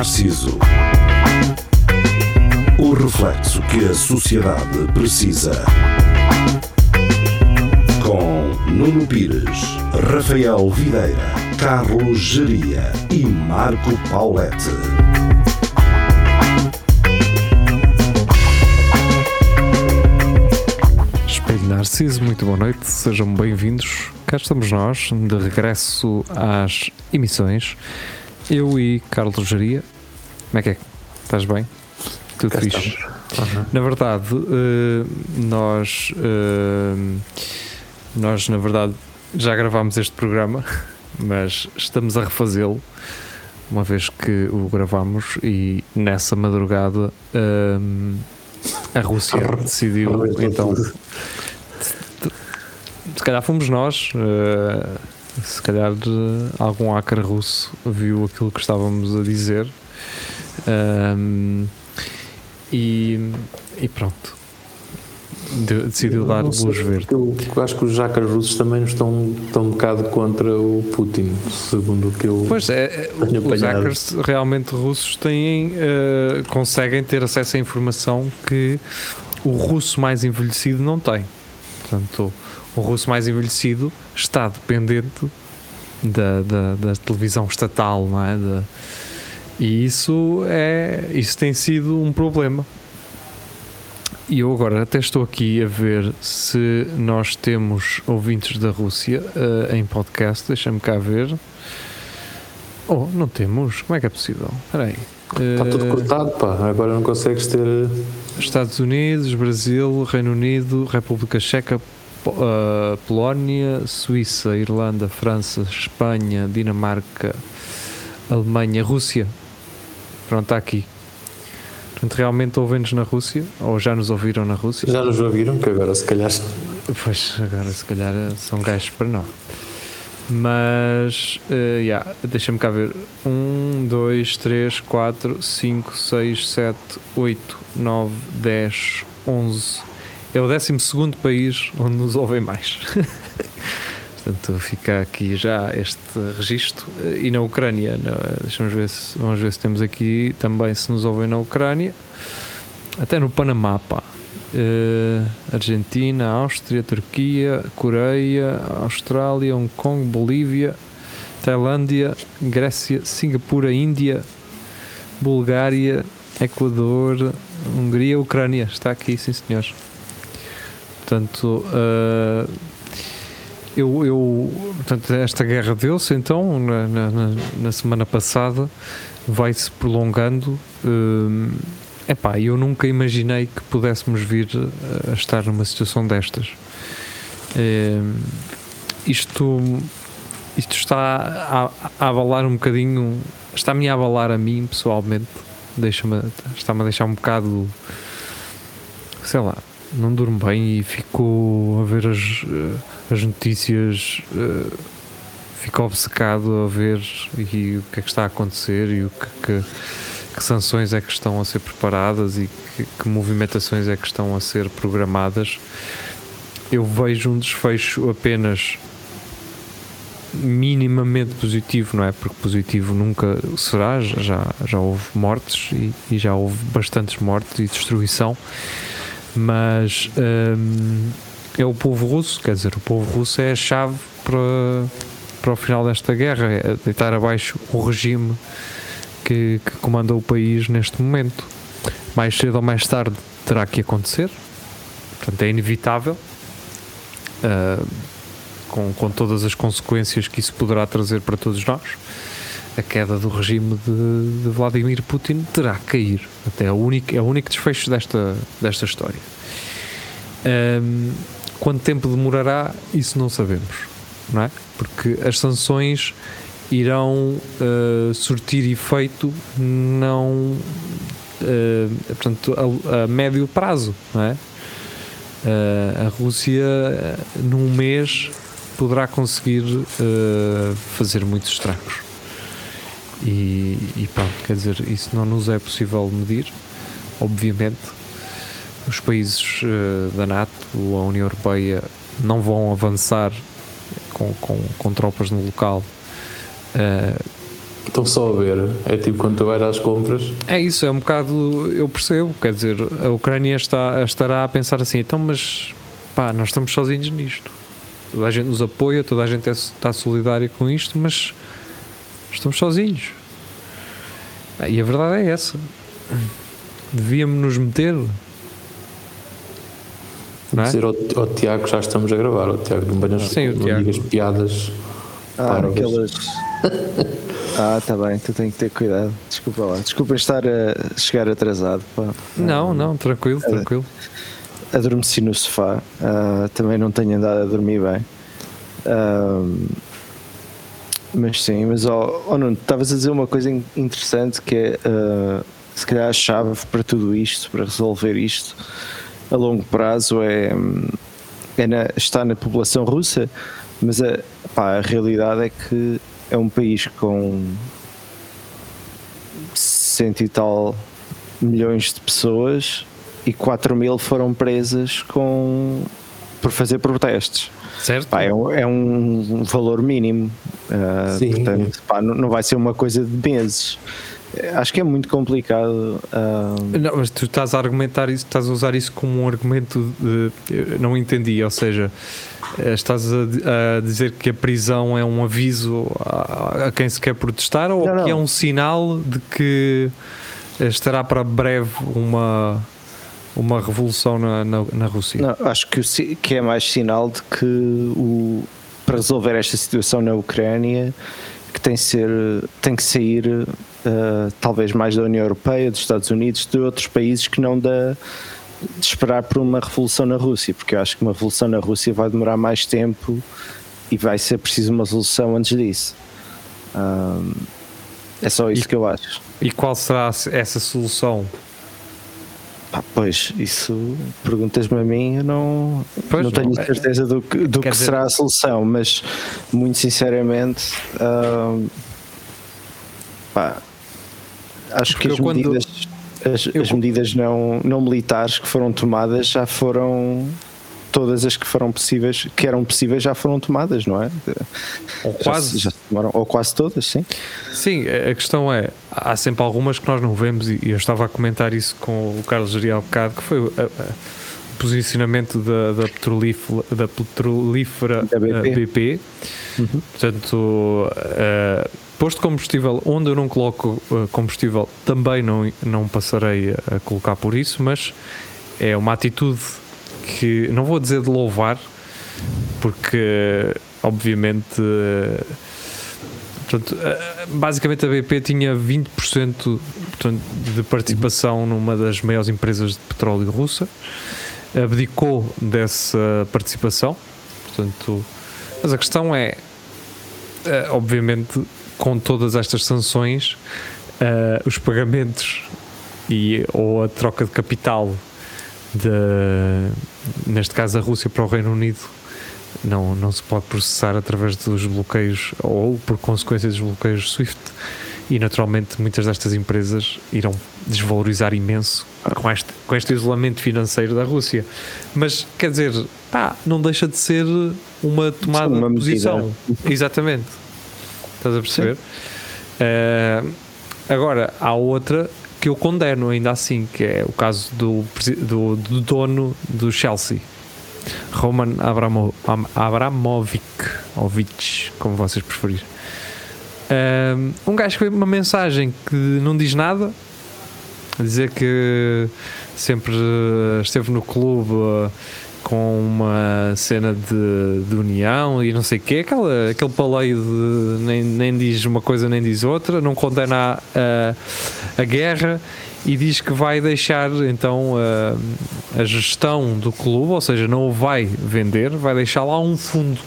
Narciso. O reflexo que a sociedade precisa. Com Nuno Pires, Rafael Videira, Carlos Geria e Marco Paulette. Espelho Narciso, muito boa noite, sejam bem-vindos. Cá estamos nós, de regresso às emissões. Eu e Carlos Geria. Como é que é? Estás bem? Tudo Cá fixe? Na verdade, eh, nós, eh, nós, na verdade, já gravámos este programa, mas estamos a refazê-lo, uma vez que o gravamos e nessa madrugada eh, a Rússia decidiu Arrebentou então se calhar fomos nós, se calhar algum hacker russo viu aquilo que estávamos a dizer Ahm, e, e pronto, De- decidiu dar Não sei, luz verde. Eu acho que os hackers russos também estão, estão um bocado contra o Putin, segundo o que eu. Pois é, é, os apanhado. hackers realmente russos têm, eh, conseguem ter acesso à informação que o russo mais envelhecido não tem. Portanto, o russo mais envelhecido está dependente da, da, da televisão estatal, não é? Da- e isso é, isso tem sido um problema. E eu agora até estou aqui a ver se nós temos ouvintes da Rússia eh, em podcast. Deixa-me cá ver. Oh, não temos? Como é que é possível? Espera aí. Está tudo Eh, cortado, pá. Agora não consegues ter. Estados Unidos, Brasil, Reino Unido, República Checa, Ah, Polónia, Suíça, Irlanda, França, Espanha, Dinamarca, Alemanha, Rússia. Pronto, está aqui. Portanto, realmente ouvem-nos na Rússia? Ou já nos ouviram na Rússia? Já nos ouviram, que agora se calhar. Pois, agora se calhar são gajos para nós. Mas, eh, yeah, deixa-me cá ver. 1, 2, 3, 4, 5, 6, 7, 8, 9, 10, 11. É o 12 país onde nos ouvem mais. Portanto, fica aqui já este registro. E na Ucrânia, deixamos ver se, vamos ver se temos aqui também se nos ouvem na Ucrânia. Até no Panamá, pá. Eh, Argentina, Áustria, Turquia, Coreia, Austrália, Hong Kong, Bolívia, Tailândia, Grécia, Singapura, Índia, Bulgária, Equador, Hungria, Ucrânia. Está aqui, sim senhores. Portanto, eh, eu, eu, portanto, esta guerra deu-se então na, na- na- na semana passada, vai-se prolongando. hum, epá, eu nunca imaginei que pudéssemos vir a estar numa situação destas. Hum, isto, isto está a, a abalar um bocadinho, está-me a abalar a mim pessoalmente, deixa-me, está-me a deixar um bocado, sei lá, não durmo bem e fico a ver as, eh, as notícias, eh, fico obcecado a ver e o que é que está a acontecer e o que, que, que sanções é que estão a ser preparadas e que, que movimentações é que estão a ser programadas. Eu vejo um desfecho apenas minimamente positivo, não é? Porque positivo nunca será, já, já houve mortes e, e já houve bastantes mortes e destruição, mas hum, é o povo russo, quer dizer, o povo russo é a chave para, para o final desta guerra, é deitar abaixo o regime que, que comanda o país neste momento. Mais cedo ou mais tarde terá que acontecer, portanto é inevitável. ah, com, com todas as consequências que isso poderá trazer para todos nós, a queda do regime de, de Vladimir Putin terá que cair. Até é o único, é o único desfecho desta, desta história. Ahm, quanto tempo demorará, isso não sabemos, não é? Porque as sanções irão ah, surtir efeito não ah, portanto, a, a médio prazo, não é? Ah, a Rússia num mês poderá conseguir fazer muitos estragos e, e pronto, quer dizer, isso não nos é possível medir, obviamente. Os países eh, da NATO, a União Europeia, não vão avançar com, com, com tropas no local Estão estão só a ver. É tipo quando tu vais às compras. É isso, é um bocado. Eu percebo, quer dizer, a Ucrânia está, estará a pensar assim, então, mas pá, nós estamos sozinhos nisto. Toda a gente nos apoia, toda a gente é- está solidária com isto, mas estamos sozinhos. Ah, E a verdade é essa. Devíamos nos meter. Não é? Dizer ao, ao Tiago já estamos a gravar. O Tiago não venhas Sim, o não Tiago. digas piadas. Ah, aquelas. ah, tá bem, tu tens que ter cuidado. Desculpa lá. Desculpa estar a chegar atrasado. Pá. Não, não, tranquilo, tranquilo. Adormeci no sofá. ah, também não tenho andado a dormir bem. Ah, mas sim, mas ó oh, Nuno, estavas a dizer uma coisa in- interessante que é ah, se calhar a chave para tudo isto, para resolver isto a longo prazo é, é na, está na população russa, mas a, pá, a realidade é que é um país com cento e tal milhões de pessoas e 4 mil foram presas com, por fazer protestos. Certo? Pá, é, um, é um valor mínimo. ah, Sim. portanto, pá, não, não vai ser uma coisa de meses. Acho que é muito complicado. ah, Não, mas tu estás a argumentar isso, estás a usar isso como um argumento de. eu Não entendi, ou seja, eh, estás a, a dizer que a prisão é um aviso a, a quem se quer protestar ou Não, não. que é um sinal de que estará para breve uma, uma revolução na, na, na Rússia? Não, acho que, que é mais sinal de que o, para resolver esta situação na Ucrânia que tem, ser, tem que sair eh, talvez mais da União Europeia, dos Estados Unidos, de outros países que não da de esperar por uma revolução na Rússia, porque eu acho que uma revolução na Rússia vai demorar mais tempo e vai ser preciso uma solução antes disso. Ahm, é só isso E- que eu acho. E qual será essa solução? Pá, pois, isso perguntas-me a mim, eu não, Pois, não tenho não, é- certeza do que, do que dizer- será a solução, mas muito sinceramente, ahm, pá, acho Porque que as quando- medidas, as, eu as medidas não, não militares que foram tomadas já foram todas as que foram possíveis, que eram possíveis já foram tomadas, não é? Ou Já quase? se- já ou quase todas, sim. Sim, a questão é, há sempre algumas que nós não vemos e eu estava a comentar isso com o Carlos Gerial bocado, que foi o posicionamento da, da, petrolífera, da petrolífera Da BP. eh, BP. Portanto, eh, posto combustível, onde eu não coloco eh, combustível, também não, não passarei a, colocar por isso, mas é uma atitude que não vou dizer de louvar, porque obviamente Portanto, eh, basicamente a BP tinha 20% portanto, de participação numa das maiores empresas de petróleo russa, abdicou dessa participação, portanto, mas a questão é, eh, obviamente, com todas estas sanções, eh, os pagamentos e, ou a troca de capital, de, neste caso da Rússia para o Reino Unido, não, não se pode processar através dos bloqueios ou por consequência dos bloqueios SWIFT e naturalmente muitas destas empresas irão desvalorizar imenso com este, com este isolamento financeiro da Rússia. Mas quer dizer, pá, não deixa de ser uma tomada uma de posição. Exatamente. Estás a perceber? Eh, agora, há outra que eu condeno ainda assim, que é o caso do, do, do dono do Chelsea. Roman Abramo, Am- Abramovic, como vocês preferirem. Um, gajo veio uma mensagem que não diz nada, a dizer que sempre esteve no clube eh, com uma cena de, de união e não sei o quê, aquela, aquele paleio de nem, nem diz uma coisa nem diz outra, não condena a, a guerra e diz que vai deixar então a, a gestão do clube, ou seja, não o vai vender, vai deixar lá um fundo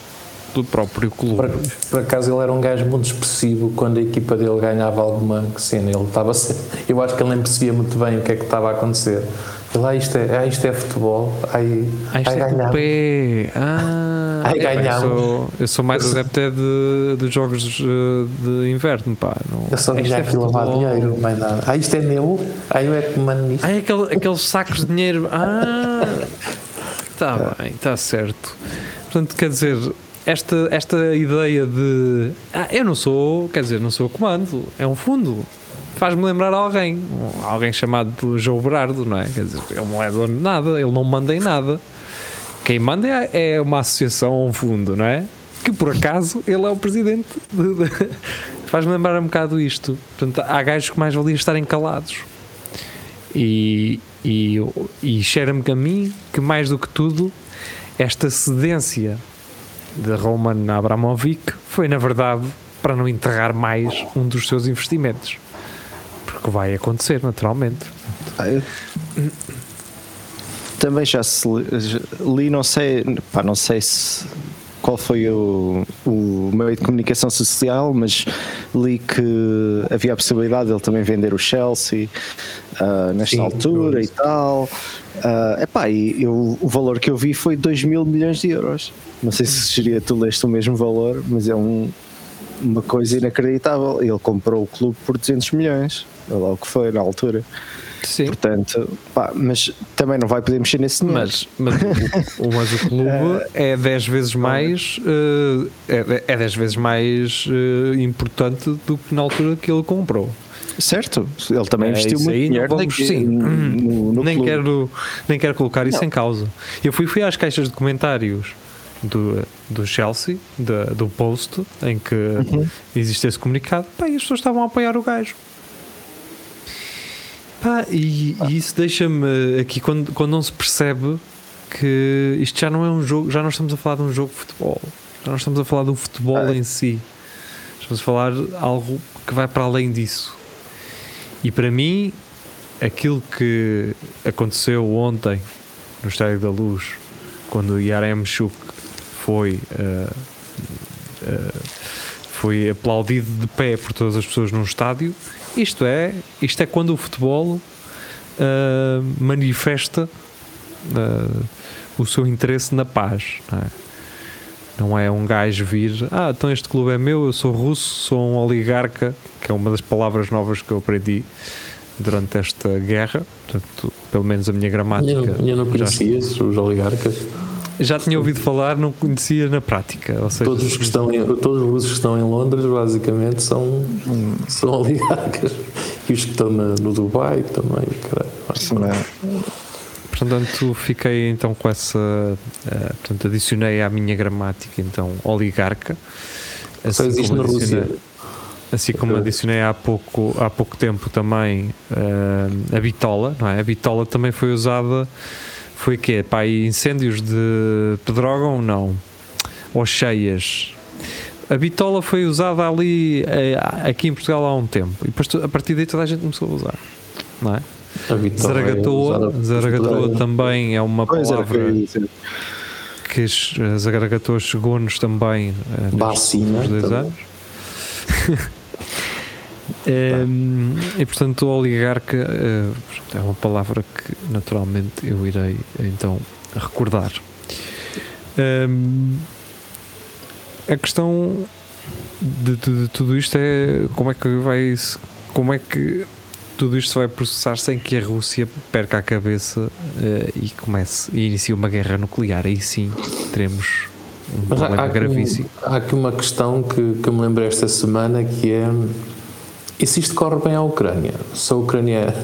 do próprio clube. Por, por acaso ele era um gajo muito expressivo quando a equipa dele ganhava alguma cena. Ele estava eu acho que ele nem percebia muito bem o que é que estava a acontecer. Ah, isto é, ah, isto é futebol, ai, Ah, isto ai, é ganhamos." pé. Ah, Ai, é, pá, eu, ganhamos. sou, eu sou mais adepto é de, de jogos eh, de inverno, pá. Não, Eu só ganhar é aqui lavar futebol. dinheiro, mais nada. Ah, isto é meu, ah, eu é que mando nisto. Ai, aquele, aqueles sacos de dinheiro. Ah, está bem, está certo. Portanto, quer dizer, esta, esta ideia de ah, eu não sou, quer dizer, não sou comando, é um fundo. Faz-me lembrar alguém, alguém chamado João Berardo, não é? Quer dizer, ele não é dono de nada, ele não manda em nada. Quem manda é, é uma associação, um fundo, não é? Que por acaso ele é o presidente. de- Faz-me lembrar um bocado isto. Portanto, há gajos que mais valia estarem calados. E, e, e cheira-me a mim que mais do que tudo, esta cedência de Roman Abramovic foi, na verdade, para não enterrar mais um dos seus investimentos. Porque vai acontecer, naturalmente. Ah, eu- Também já se li, não sei, pá, não sei se qual foi o, o meio de comunicação social, mas li que havia a possibilidade de ele também vender o Chelsea ah, nesta Sim, altura e tal. Ah, epá, e eu, o valor que eu vi foi 2 mil milhões de euros. Não sei se seria tu leste o mesmo valor, mas é um, uma coisa inacreditável. Ele comprou o clube por 200 milhões, lá o que foi na altura. Sim. Portanto, pá, mas também não vai poder mexer nesse dinheiro. Mas, mas, o, mas o clube é 10 vezes mais eh, é, é 10 vezes mais eh, importante do que na altura que ele comprou. certo, ele também É, investiu muito aí não dinheiro vamos- naquele- sim. no, no nem, clube. quero, nem quero colocar isso em causa. Eu fui, fui às caixas de comentários do, do Chelsea, da- do post, em que Uhum. existe esse comunicado, pá, e as pessoas estavam a apoiar o gajo. Pá, e, e isso deixa-me aqui quando, quando não se percebe que isto já não é um jogo, já não estamos a falar de um jogo de futebol, já não estamos a falar do futebol Ah. em si, estamos a falar de algo que vai para além disso. E para mim, aquilo que aconteceu ontem no Estádio da Luz, quando o Yaremchuk foi, eh, eh, foi aplaudido de pé por todas as pessoas num estádio, isto é, isto é quando o futebol eh, manifesta eh, o seu interesse na paz. Não é? Não é um gajo vir, ah, então este clube é meu, eu sou russo, sou um oligarca, que é uma das palavras novas que eu aprendi durante esta guerra, portanto, pelo menos a minha gramática. Eu eu não já, conhecia os oligarcas. já tinha ouvido falar, não conhecia na prática. Ou seja, Todos os que estão em, todos os russos que estão em Londres, basicamente, são, são oligarcas. E os que estão na- no Dubai também, caralho. É? Portanto, fiquei então com essa. eh, portanto, adicionei à minha gramática, então, oligarca. Só existe na adicionei- Rússia. Assim como adicionei há pouco, há pouco tempo também eh, a bitola, não é? A bitola também foi usada, foi o quê? Aí incêndios de pedrógão? Não. Ou cheias. A bitola foi usada ali, eh, aqui em Portugal há um tempo. E depois a partir daí toda a gente começou a usar, não é? A vitória é Zaragatoa, usada- Zaragatoa também é uma palavra que Zaragatoa chegou-nos também eh, Vacina últimos dois anos. Em, e portanto, o oligarca eh, é uma palavra que naturalmente eu irei então recordar. Em, a questão de, de- de tudo isto é como é que vai como é que tudo isto se vai processar sem que a Rússia perca a cabeça eh, e comece e inicie uma guerra nuclear. Aí sim teremos um Mas problema há gravíssimo. há aqui uma questão que, que eu me lembrei esta semana que é e se isto corre bem à Ucrânia? Se a Ucrânia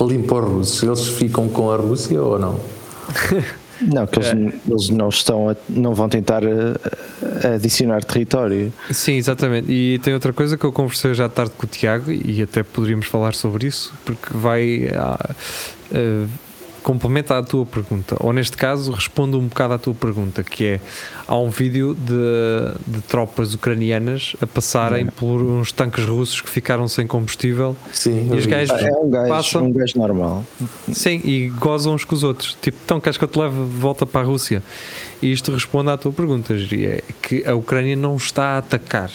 limpa os russos, eles ficam com a Rússia ou não? Não, que eles, eles não estão a, não vão tentar eh, adicionar território. Sim, exatamente. E tem outra coisa que eu conversei já à tarde com o Tiago e até poderíamos falar sobre isso, porque vai. ah, ah, complementa a tua pergunta, ou neste caso responde um bocado à tua pergunta, que é há um vídeo de, de tropas ucranianas a passarem por uns tanques russos que ficaram sem combustível Sim, e os gajos É um gajo, passam um gajo normal. Sim, e gozam uns com os outros. Tipo, então queres que eu te leve de volta para a Rússia? E isto responde à tua pergunta, é que a Ucrânia não está a atacar.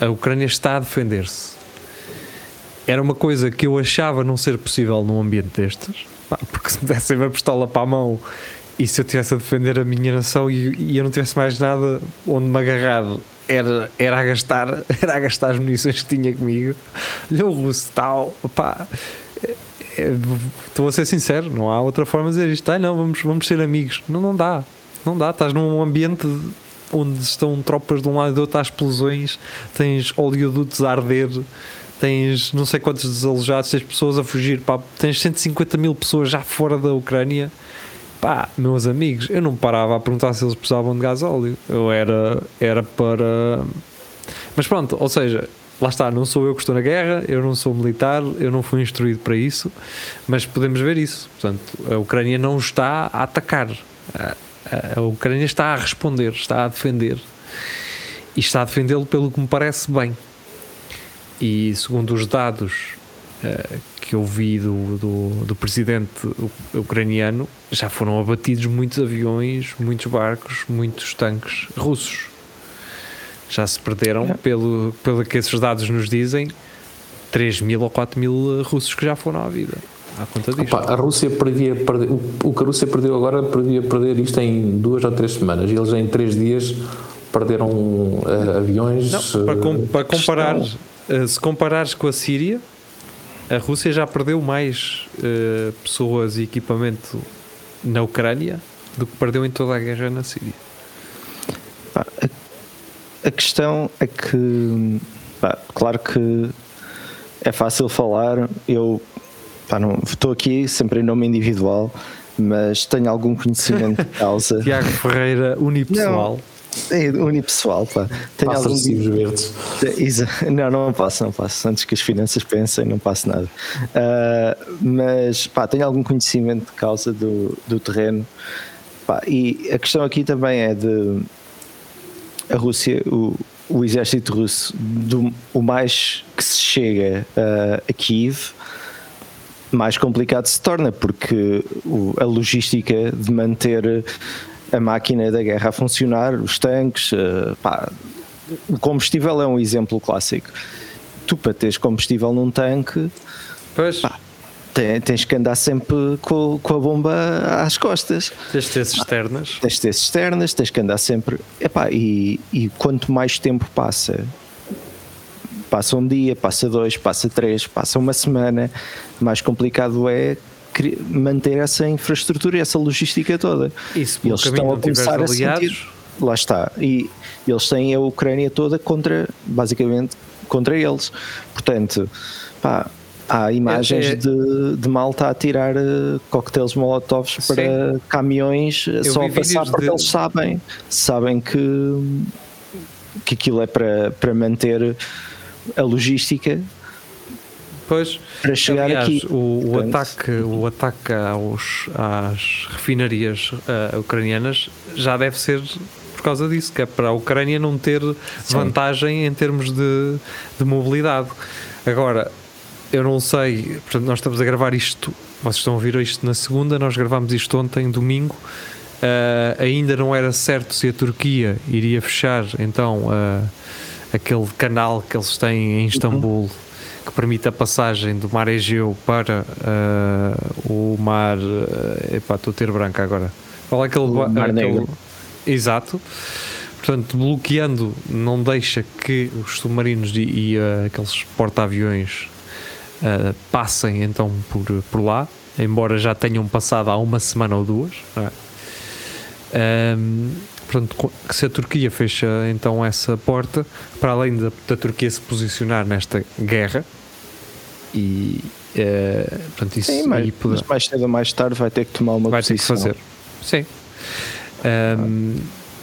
A Ucrânia está a defender-se. Era uma coisa que eu achava não ser possível num ambiente destes, porque se me dessem uma pistola para a mão e se eu estivesse a defender a minha nação e, e eu não tivesse mais nada onde me agarrado, era, era, a gastar, era a gastar as munições que tinha comigo. Olha o russo tal, pá, é, estou a ser sincero, não há outra forma de dizer isto. Não, vamos, vamos ser amigos. Não, não dá. Não dá. Estás num ambiente onde estão tropas de um lado e do outro, há explosões, tens oleodutos a arder, tens não sei quantos desalojados, tens pessoas a fugir, pá, tens 150 mil pessoas já fora da Ucrânia. Pá, meus amigos, eu não parava a perguntar se eles precisavam de gás óleo. Eu era, era para. Mas pronto, ou seja, lá está, não sou eu que estou na guerra, eu não sou militar, eu não fui instruído para isso, mas podemos ver isso. Portanto, a Ucrânia não está a atacar, a, a Ucrânia está a responder, está a defender e está a defendê-lo pelo que me parece bem. E segundo os dados uh, que eu vi do, do, do, presidente ucraniano, já foram abatidos muitos aviões, muitos barcos, muitos tanques russos. Já se perderam, é. pelo, pelo que esses dados nos dizem, 3 mil ou 4 mil russos que já foram à vida. À conta disto. Opa, a Rússia perdia, perdia, o que a Rússia perdeu agora podia perder isto em duas ou três semanas. E eles em três dias perderam uh, aviões. Não, para, com, para comparar, uh, se comparares com a Síria, a Rússia já perdeu mais uh, pessoas e equipamento na Ucrânia do que perdeu em toda a guerra na Síria. a, a, questão é que, pá, claro que é fácil falar. Eu pá, não, estou aqui sempre em nome individual, mas tenho algum conhecimento de causa. Tiago Ferreira, unipessoal. Não, é unipessoal, pá. Tenho Passa algum verdes. Não, não passo, não passo. Antes que as finanças pensem, não passo nada. Uh, mas, pá, tenho algum conhecimento de causa do, do terreno. Pá, e a questão aqui também é de a Rússia, o, o exército russo, do, o mais que se chega uh, a Kiev, mais complicado se torna, porque o, a logística de manter a máquina da guerra a funcionar, os tanques, uh, pá, o combustível é um exemplo clássico. Tu para teres combustível num tanque, pois. Pá, tens que andar sempre com, com a bomba às costas. Tens de ter cisternas. Tens de ter cisternas, tens que andar sempre. Epá, e, e quanto mais tempo passa, passa um dia, passa dois, passa três, passa uma semana, mais complicado é manter essa infraestrutura e essa logística toda. Isso, e eles estão a começar a sentir. Lá está. E eles têm a Ucrânia toda contra, basicamente, contra eles. Portanto, pá, há imagens é, é, de, de malta a tirar uh, coquetéis molotovs sim. para caminhões Eu só a passar porque de... eles sabem, sabem que, que aquilo é para, para manter a logística Pois, para chegar aliás, aqui. O, o ataque, o ataque aos, às refinarias uh, ucranianas já deve ser por causa disso, que é para a Ucrânia não ter Sim. vantagem em termos de, de mobilidade. Agora, eu não sei, portanto, nós estamos a gravar isto, vocês estão a ouvir isto na segunda, nós gravámos isto ontem, domingo. Uh, ainda não era certo se a Turquia iria fechar então uh, aquele canal que eles têm em Istambul. Uhum que permite a passagem do mar Egeu para uh, o mar. Uh, epá, estou a ter branca agora. Qual é aquele. O mar aquele, Negro. Exato. Portanto, bloqueando, não deixa que os submarinos e, e uh, aqueles porta-aviões uh, passem então por, por lá, embora já tenham passado há uma semana ou duas. É? Um, portanto, se a Turquia fecha então essa porta, para além da, da Turquia se posicionar nesta guerra, e uh, portanto isso Sim, mas, poder... mas, mais cedo ou mais tarde vai ter que tomar uma vai posição. ter que fazer. Sim. Um,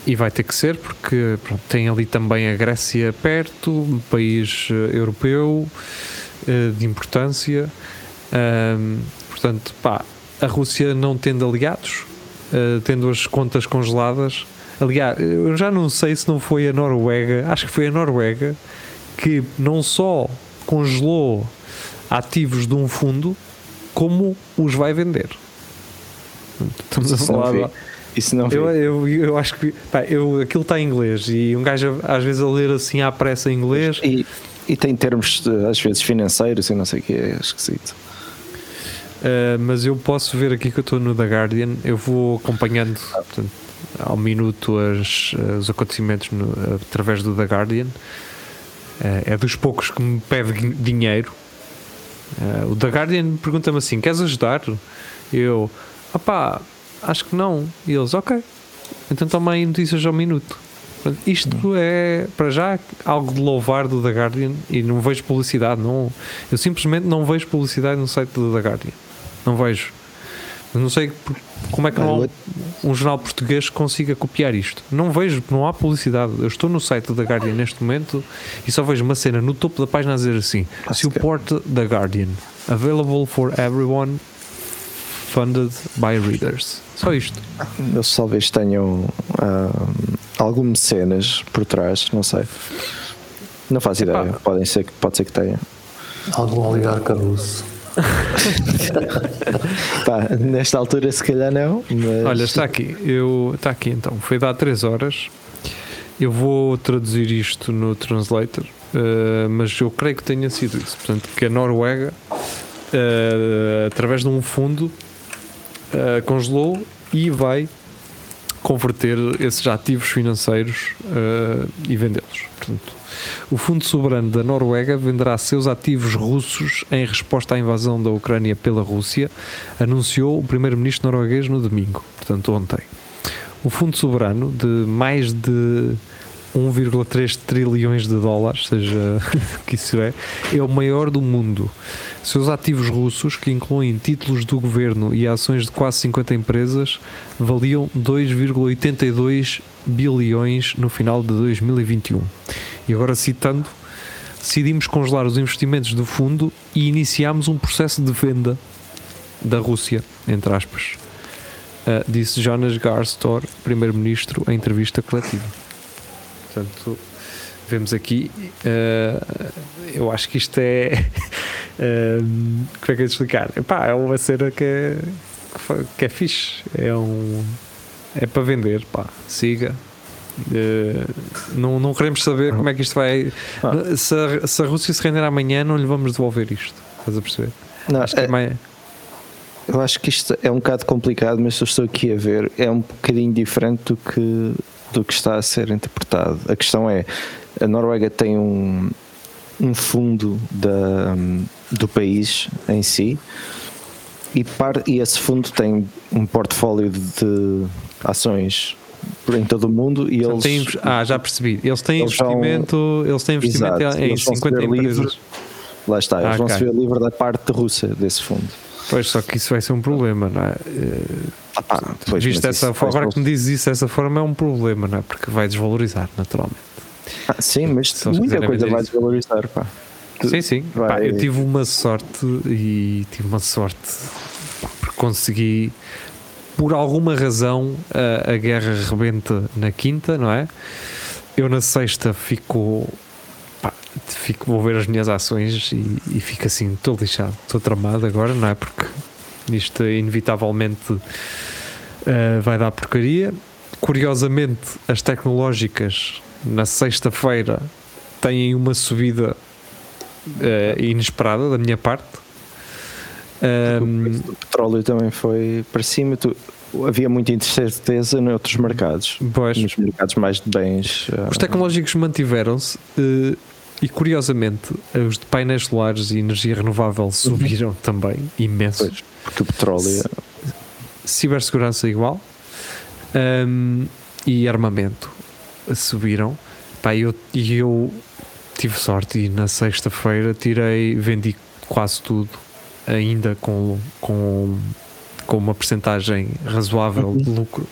e vai ter que ser porque pronto, tem ali também a Grécia perto um país uh, europeu uh, de importância. Um, portanto pá, a Rússia não tendo aliados tendo as contas congeladas aliás eu já não sei se não foi a Noruega acho que foi a Noruega que não só congelou ativos de um fundo, como os vai vender. Estamos a falar. Isso não eu, eu, eu, acho que pá, eu, aquilo está em inglês e um gajo às vezes a ler assim à pressa em inglês. E, e tem termos às vezes financeiros e não sei o que é esquisito. Uh, mas eu posso ver aqui que eu estou no The Guardian, eu vou acompanhando portanto, ao minuto as, os acontecimentos no, através do The Guardian. Uh, é dos poucos que me pede dinheiro Uh, o The Guardian pergunta-me assim: queres ajudar? Eu, opá, acho que não. E eles, ok. Então toma aí notícias ao minuto. Portanto, Isto é, para já, algo de louvar do The Guardian e não vejo publicidade. Não, eu simplesmente não vejo publicidade no site do The Guardian. Não vejo. Não sei por- como é que não, um jornal português consiga copiar isto. Não vejo, não há publicidade. Eu estou no site The Guardian neste momento e só vejo uma cena no topo da página a dizer assim: Support The Guardian. Available for everyone. Funded by readers. Só isto. Eles talvez tenham ah, algum mecenas por trás, não sei. Não faço ideia. Podem ser, que- pode ser que tenha. Algum oligarca russo. Pá, nesta altura, se calhar não. Mas Olha, está aqui. Eu, está aqui então. Foi dado 3 horas. Eu vou traduzir isto no Translator, eh, mas eu creio que tenha sido isso. Portanto, que a Noruega, eh, através de um fundo, eh, congelou e vai converter esses ativos financeiros e vendê-los. Portanto, o Fundo Soberano da Noruega venderá seus ativos russos em resposta à invasão da Ucrânia pela Rússia, anunciou o primeiro-ministro norueguês no domingo, portanto ontem. O Fundo Soberano, de mais de 1,3 trilhões de dólares, seja o que isso é, é o maior do mundo. Seus ativos russos, que incluem títulos do governo e ações de quase 50 empresas, valiam 2,82 bilhões no final de 2021. E agora citando, decidimos congelar os investimentos do fundo e iniciámos um processo de venda da Rússia, entre aspas. Uh, disse Jonas Garstor, primeiro-ministro, em entrevista coletiva. Portanto, vemos aqui. uh, eu acho que isto é. um, como é que de explicar? Epá, é uma cena que é, que é fixe. É um. É para vender, pá. Siga. Uh, não, não queremos saber como é que isto vai. Ah. Se, a, se a Rússia se render amanhã, não lhe vamos devolver isto. Estás a perceber? não, Acho que é é- mais. eu acho que isto é um bocado complicado, mas se eu estou aqui a ver, é um bocadinho diferente do que, do que está a ser interpretado. A questão é: a Noruega tem um, um fundo da, do país em si, e, par, e esse fundo tem um portfólio de ações por- em todo o mundo e eles. Têm- ah, já percebi. Eles têm eles vão- investimento, eles têm investimento Exato, em eles vão 50 ser livres. empresas. Lá está, eles Ah, vão se ok. ver livre da parte russa desse fundo. Pois, só que isso vai ser um problema, não é? Eh, Ah, pá, pois, Visto isso forma, agora que me dizes isso dessa forma é um problema, não é? Porque vai desvalorizar, naturalmente. Ah, sim, mas Se muita coisa vai desvalorizar. Pá. Sim, sim. vai- Pá, eu tive uma sorte e tive uma sorte pá, porque consegui, por alguma razão, a, a guerra rebenta na quinta, não é? Eu na sexta fico. Pá, fico vou ver as minhas ações e, e fico assim, estou lixado, estou tramado agora, não é? Porque isto inevitavelmente eh, vai dar porcaria. Curiosamente, as tecnológicas na sexta-feira têm uma subida eh, inesperada da minha parte. Ahm, O petróleo também foi para cima. Tu- havia muita incerteza noutros mercados. pois, Nos mercados mais de bens. ah, os tecnológicos mantiveram-se eh, e, curiosamente, os de painéis solares e energia renovável subiram também, imenso. Pois, porque o petróleo. cibersegurança igual Ahm, e armamento subiram Pá, eu, e eu tive sorte e na sexta-feira tirei, vendi quase tudo ainda com, com, com uma percentagem razoável de lucro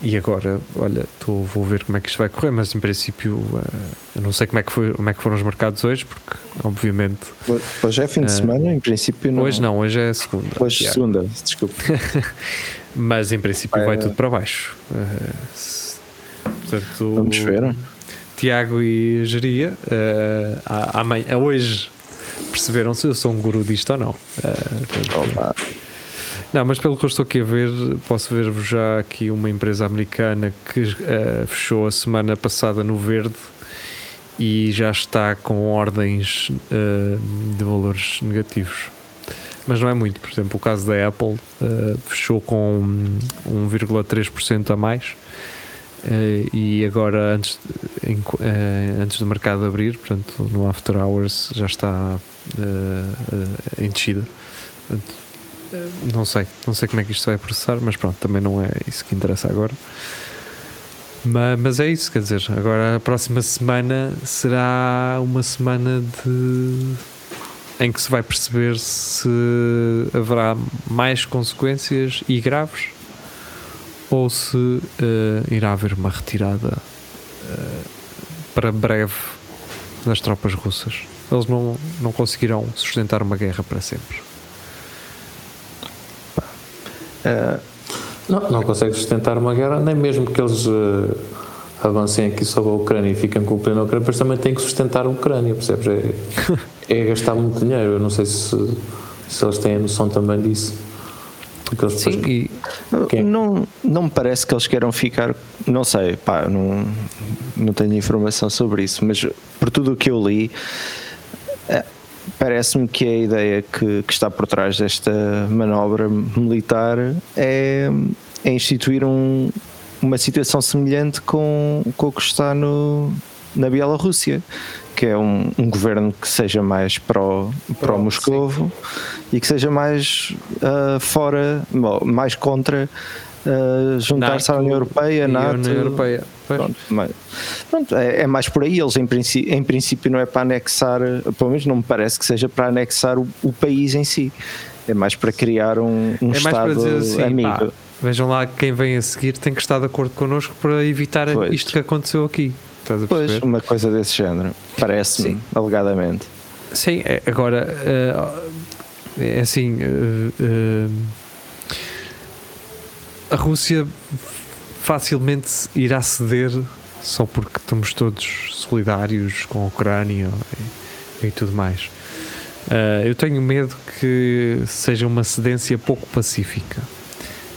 e agora, olha, tô, vou ver como é que isto vai correr, mas em princípio eh, eu não sei como é, que foi, como é que foram os mercados hoje, porque obviamente Hoje é fim de Ah, semana, em princípio não. hoje não, hoje é segunda Hoje Tiago. segunda, desculpa. Mas em princípio É. vai tudo para baixo. Eh, se- portanto, Vamos ver. Tiago e Geria, eh, a- amanhã, hoje perceberam se eu sou um guru disto ou não. Opa, não, mas pelo que eu estou aqui a ver, posso ver-vos já aqui uma empresa americana que eh, fechou a semana passada no verde e já está com ordens eh, de valores negativos. Mas não é muito, por exemplo, o caso da Apple eh, fechou com 1,3% a mais e agora antes, em- eh, antes do mercado abrir, portanto no After Hours já está eh, eh, em descida. Eh, não sei, não sei como é que isto vai processar, mas pronto, também não é isso que interessa agora. Mas, mas é isso, quer dizer, agora a próxima semana será uma semana de em que se vai perceber se haverá mais consequências e graves ou se uh, irá haver uma retirada uh, para breve das tropas russas. Eles não, não conseguirão sustentar uma guerra para sempre. Uh, não, não consegue sustentar uma guerra, nem mesmo que eles uh, avancem aqui sobre a Ucrânia e fiquem com o pleno Ucrânia, mas também têm que sustentar a Ucrânia, percebes? É, é gastar muito dinheiro. Eu não sei se, se eles têm a noção também disso. Sim, e é? não, não me parece que eles queiram ficar, não sei, pá, não, não tenho informação sobre isso, mas por tudo o que eu li, é, parece-me que a ideia que, que, está por trás desta manobra militar é, é instituir um, uma situação semelhante com, com o que está no, na Bielorrússia, que é um, um governo que seja mais pró, pró Moscovo e que seja mais uh, fora, mais contra uh, juntar-se à União Europeia, NATO. União Europeia. Pronto, mas, pronto é, é, mais por aí. Eles, em princípio, em princípio, não é para anexar, pelo menos não me parece que seja para anexar o, o país em si. É mais para criar um, um é Estado assim, amigo. Pá, vejam lá, quem vem a seguir tem que estar de acordo connosco para evitar pois. isto que aconteceu aqui. Estás a pois, uma coisa desse género, parece-me, alegadamente. Sim, é, agora, uh, é assim, uh, uh, a Rússia facilmente irá ceder só porque estamos todos solidários com a Ucrânia e, e tudo mais. eu tenho medo que seja uma cedência pouco pacífica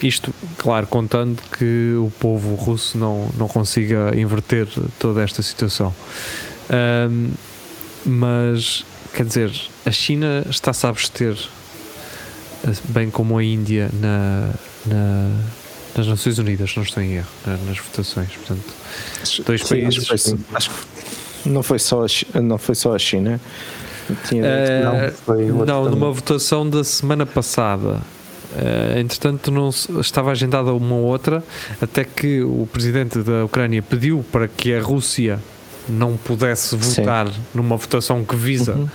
isto, claro, contando que o povo russo não, não consiga inverter toda esta situação. Um, mas, quer dizer, a China está-se a abster, bem como a Índia, na, na, nas Nações Unidas, não estou em erro, nas votações. Portanto, dois Sim, países. Acho acho que não, foi só a, não foi só a China. Tinha uh, não, foi não numa votação da semana passada Uh, entretanto, não estava agendada uma outra, até que o presidente da Ucrânia pediu para que a Rússia não pudesse votar Sim. numa votação que visa uhum.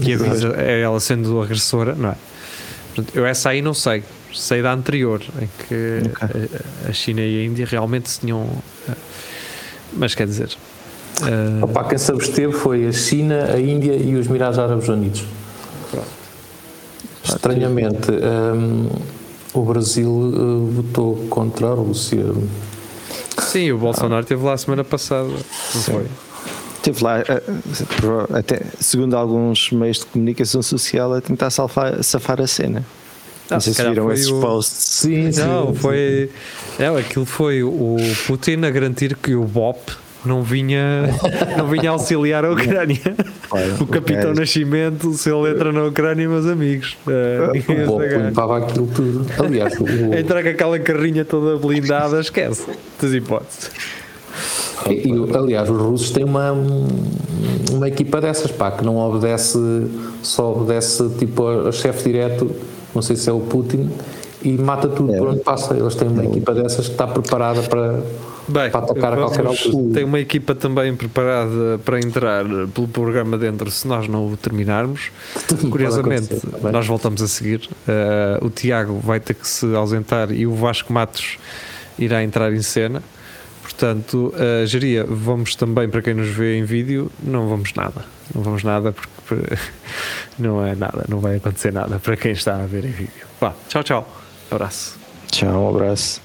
que avisa é ela sendo agressora, não é? Eu essa aí não sei, sei da anterior, em que okay. a, China e a Índia realmente se tinham. Eh, mas quer dizer. Uh... Opa, quem se absteve foi a China, a Índia e os Emirados Árabes Unidos. Estranhamente, um, o Brasil uh, votou contra a Rússia. Sim, o Bolsonaro esteve lá a semana passada, não Sim. foi? Esteve lá, eh, até, segundo alguns meios de comunicação social, a tentar safar, safar a cena. Não, não sei se viram esses o... posts. Sim, não, sim, foi. Sim. É, aquilo foi o Putin a garantir que o BOP não vinha, não vinha auxiliar a Ucrânia. Olha, o Capitão é. Nascimento, se ele entra na Ucrânia, meus amigos. Uh, o limpava aquilo tudo. Aliás, o... entrar com aquela carrinha toda blindada, esquece. Das hipóteses. E, aliás, os russos têm uma, uma equipa dessas, pá, que não obedece, só obedece tipo a, a chefe direto, não sei se é o Putin, e mata tudo é. por onde passa. Eles têm uma equipa dessas que está preparada para Bem, para atacar a qualquer altura. Tem uma equipa também preparada para entrar pelo programa dentro se nós não o terminarmos. Curiosamente, nós voltamos a seguir. Uh, o Tiago vai ter que se ausentar e o Vasco Matos irá entrar em cena. Portanto, uh, Geria, vamos também, para quem nos vê em vídeo, não vamos nada. Não vamos nada porque não é nada, não vai acontecer nada para quem está a ver em vídeo. Vá, tchau, tchau. Abraço. Tchau, um abraço.